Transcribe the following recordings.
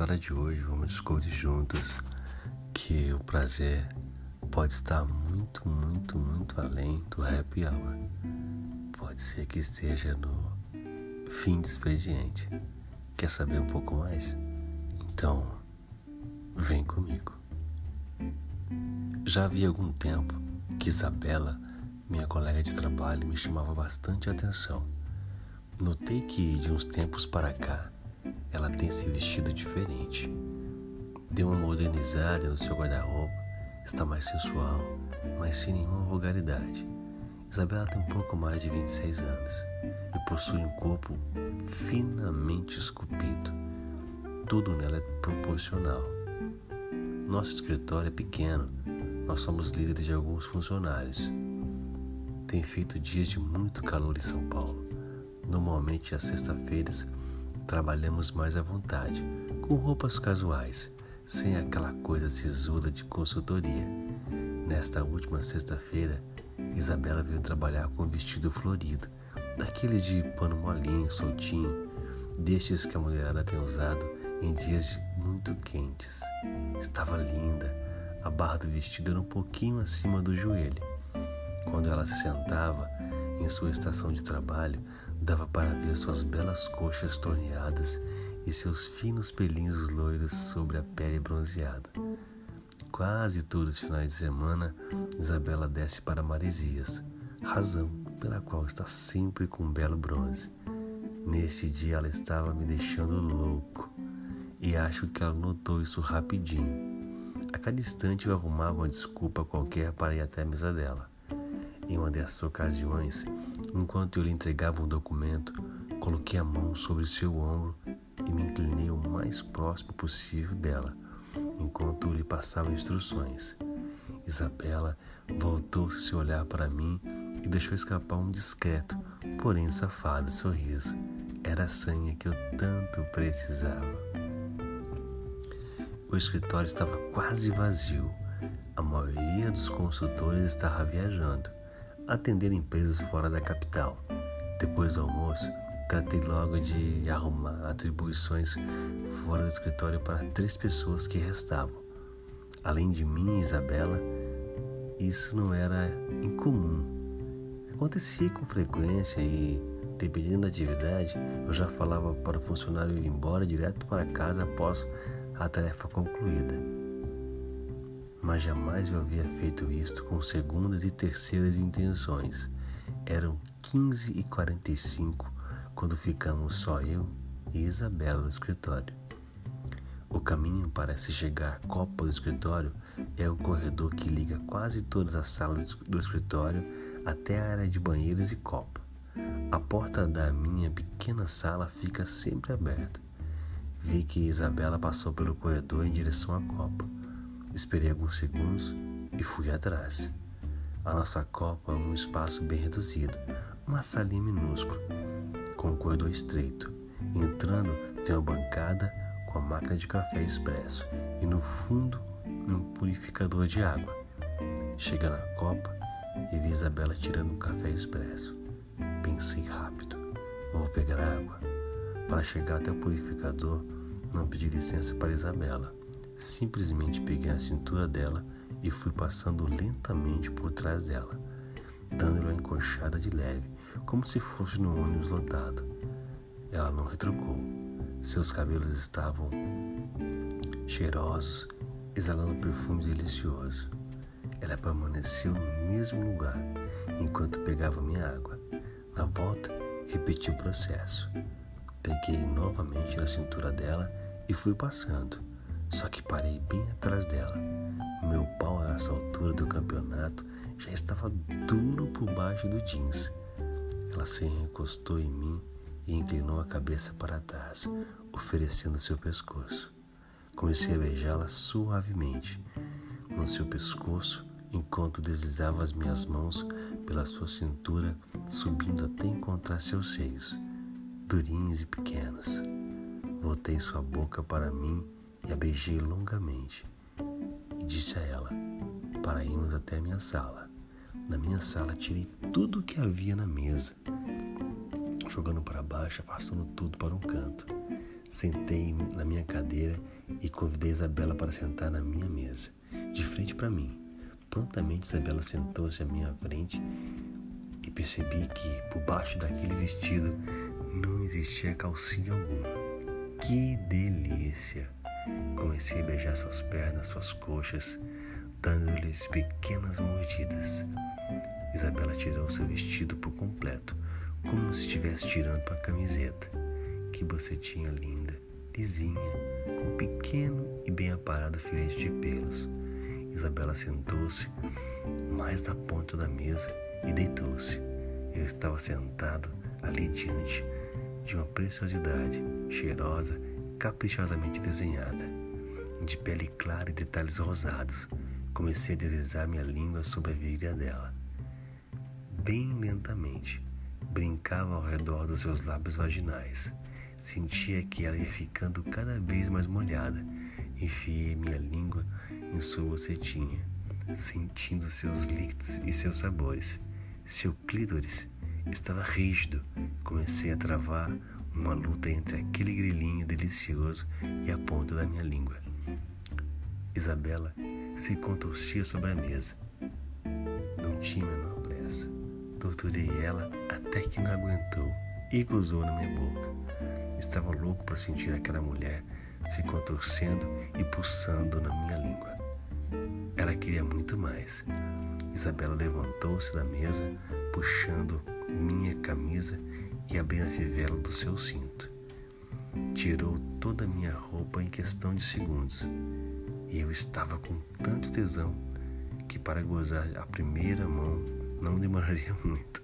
história de hoje, vamos descobrir juntos que o prazer pode estar muito, muito, muito além do happy hour. Pode ser que esteja no fim de expediente. Quer saber um pouco mais? Então, vem comigo. Já havia algum tempo que Isabela, minha colega de trabalho, me chamava bastante atenção. Notei que de uns tempos para cá ela tem se vestido diferente. Deu uma modernizada no seu guarda-roupa, está mais sensual, mas sem nenhuma vulgaridade. Isabela tem um pouco mais de 26 anos e possui um corpo finamente esculpido. Tudo nela é proporcional. Nosso escritório é pequeno, nós somos líderes de alguns funcionários. Tem feito dias de muito calor em São Paulo. Normalmente, às sextas-feiras, trabalhamos mais à vontade, com roupas casuais, sem aquela coisa sisuda de consultoria. Nesta última sexta-feira, Isabela veio trabalhar com um vestido florido, daqueles de pano molinho, soltinho, destes que a mulherada tem usado em dias muito quentes. Estava linda, a barra do vestido era um pouquinho acima do joelho. Quando ela se sentava em sua estação de trabalho, Dava para ver suas belas coxas torneadas e seus finos pelinhos loiros sobre a pele bronzeada. Quase todos os finais de semana, Isabela desce para Maresias, razão pela qual está sempre com um belo bronze. Neste dia ela estava me deixando louco e acho que ela notou isso rapidinho. A cada instante eu arrumava uma desculpa qualquer para ir até a mesa dela. Em uma dessas ocasiões, enquanto eu lhe entregava um documento, coloquei a mão sobre seu ombro e me inclinei o mais próximo possível dela, enquanto lhe passava instruções. Isabela voltou-se seu olhar para mim e deixou escapar um discreto, porém safado sorriso. Era a senha que eu tanto precisava. O escritório estava quase vazio. A maioria dos consultores estava viajando atender empresas fora da capital. Depois do almoço, tratei logo de arrumar atribuições fora do escritório para três pessoas que restavam. Além de mim e Isabela, isso não era incomum. Acontecia com frequência e, dependendo da atividade, eu já falava para o funcionário ir embora direto para casa após a tarefa concluída mas jamais eu havia feito isto com segundas e terceiras intenções. Eram 15 e 45 quando ficamos só eu e Isabela no escritório. O caminho para se chegar à copa do escritório é um corredor que liga quase todas as salas do escritório até a área de banheiros e copa. A porta da minha pequena sala fica sempre aberta. Vi que Isabela passou pelo corredor em direção à copa. Esperei alguns segundos e fui atrás. A nossa copa é um espaço bem reduzido, uma salinha minúscula, com um corredor estreito. Entrando, tem uma bancada com a máquina de café expresso e no fundo um purificador de água. Chega na copa e vi Isabela tirando um café expresso. Pensei rápido, vou pegar água. Para chegar até o purificador, não pedi licença para Isabela. Simplesmente peguei a cintura dela e fui passando lentamente por trás dela, dando-lhe uma encoxada de leve, como se fosse no ônibus lotado. Ela não retrucou. Seus cabelos estavam cheirosos, exalando um perfume delicioso. Ela permaneceu no mesmo lugar enquanto pegava minha água. Na volta, repeti o processo. Peguei novamente na cintura dela e fui passando só que parei bem atrás dela. Meu pau a essa altura do campeonato já estava duro por baixo do jeans. Ela se encostou em mim e inclinou a cabeça para trás, oferecendo seu pescoço. Comecei a beijá-la suavemente no seu pescoço enquanto deslizava as minhas mãos pela sua cintura, subindo até encontrar seus seios, durinhos e pequenos. Voltei sua boca para mim e a beijei longamente e disse a ela para irmos até a minha sala. Na minha sala tirei tudo o que havia na mesa, jogando para baixo, afastando tudo para um canto. Sentei na minha cadeira e convidei Isabela para sentar na minha mesa, de frente para mim. Prontamente Isabela sentou-se à minha frente e percebi que por baixo daquele vestido não existia calcinha alguma. Que delícia! Comecei a beijar suas pernas, suas coxas, dando-lhes pequenas mordidas. Isabela tirou seu vestido por completo, como se estivesse tirando uma camiseta. Que bocetinha linda, lisinha, com um pequeno e bem aparado filete de pelos. Isabela sentou-se mais na ponta da mesa e deitou-se. Eu estava sentado ali diante de uma preciosidade, cheirosa, caprichosamente desenhada, de pele clara e detalhes rosados. Comecei a deslizar minha língua sobre a virilha dela. Bem lentamente, brincava ao redor dos seus lábios vaginais. Sentia que ela ia ficando cada vez mais molhada. Enfiei minha língua em sua bocetinha, sentindo seus líquidos e seus sabores. Seu clítoris estava rígido. Comecei a travar uma luta entre aquele grilinho delicioso e a ponta da minha língua. Isabela se contorcia sobre a mesa. Não tinha a menor pressa. Torturei ela até que não aguentou e gozou na minha boca. Estava louco para sentir aquela mulher se contorcendo e pulsando na minha língua. Ela queria muito mais. Isabela levantou-se da mesa, puxando minha camisa e abrindo a fivela do seu cinto. Tirou toda a minha roupa em questão de segundos e eu estava com tanto tesão que para gozar a primeira mão não demoraria muito.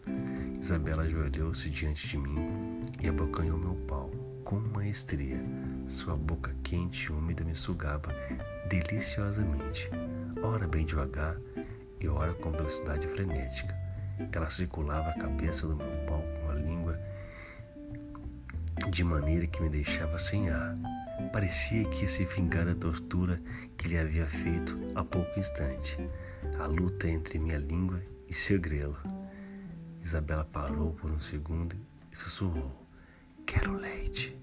Isabela ajoelhou-se diante de mim e abocanhou meu pau com maestria. Sua boca quente e úmida me sugava deliciosamente, ora bem devagar e ora com velocidade frenética. Ela circulava a cabeça do meu pau de maneira que me deixava sem ar. Parecia que ia se vingar da tortura que lhe havia feito há pouco instante. A luta entre minha língua e seu grelo. Isabela parou por um segundo e sussurrou: Quero leite.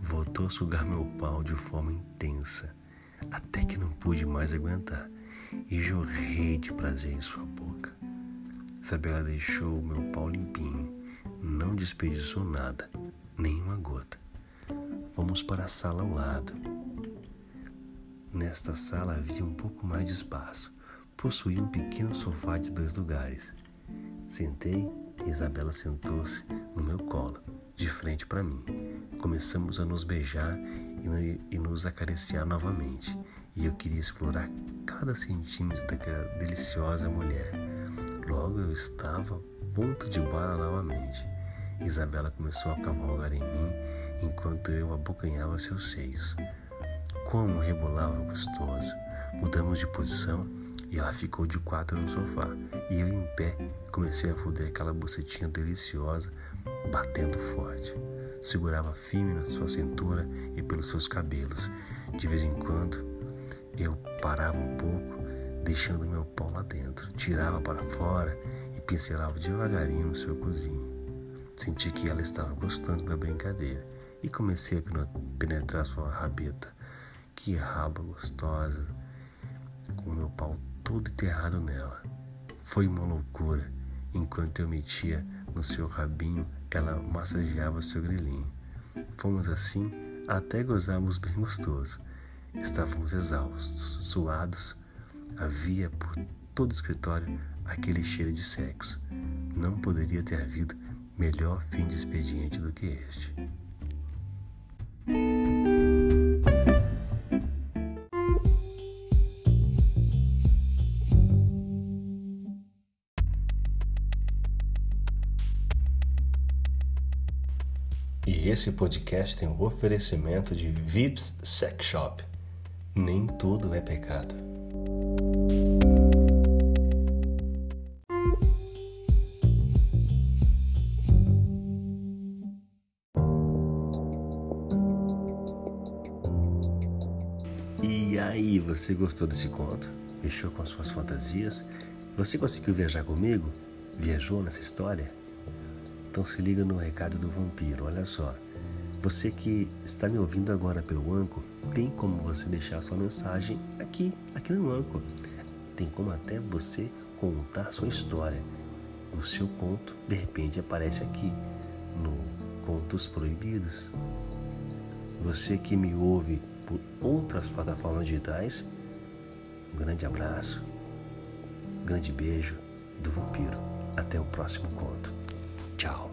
Voltou a sugar meu pau de forma intensa, até que não pude mais aguentar e jorrei de prazer em sua boca. Isabela deixou meu pau limpinho, não desperdiçou nada, nem uma gota. Fomos para a sala ao lado. Nesta sala havia um pouco mais de espaço. Possuía um pequeno sofá de dois lugares. Sentei e Isabela sentou-se no meu colo, de frente para mim. Começamos a nos beijar e nos acariciar novamente, e eu queria explorar cada centímetro daquela deliciosa mulher. Logo eu estava ponto de bala novamente. Isabela começou a cavalgar em mim enquanto eu abocanhava seus seios. Como rebolava gostoso! Mudamos de posição e ela ficou de quatro no sofá, e eu em pé comecei a foder aquela bucetinha deliciosa, batendo forte. Segurava firme na sua cintura e pelos seus cabelos. De vez em quando, eu parava um pouco, deixando meu pau lá dentro, tirava para fora e pincelava devagarinho no seu cozinho. Senti que ela estava gostando da brincadeira e comecei a penetrar sua rabeta. Que raba gostosa, com meu pau todo enterrado nela. Foi uma loucura. Enquanto eu metia no seu rabinho, ela massageava seu grilinho. Fomos assim até gozarmos bem gostoso. Estávamos exaustos, suados. Havia por todo o escritório aquele cheiro de sexo. Não poderia ter havido melhor fim de expediente do que este. E esse podcast tem o um oferecimento de Vips Sex Shop. Nem tudo é pecado. Você gostou desse conto? Mexeu com suas fantasias? Você conseguiu viajar comigo? Viajou nessa história? Então se liga no recado do vampiro, olha só. Você que está me ouvindo agora pelo Anco, tem como você deixar sua mensagem aqui, aqui no Anco. Tem como até você contar sua história. O seu conto, de repente, aparece aqui no Contos Proibidos. Você que me ouve por outras plataformas digitais, um grande abraço, um grande beijo do vampiro. Até o próximo conto. Tchau.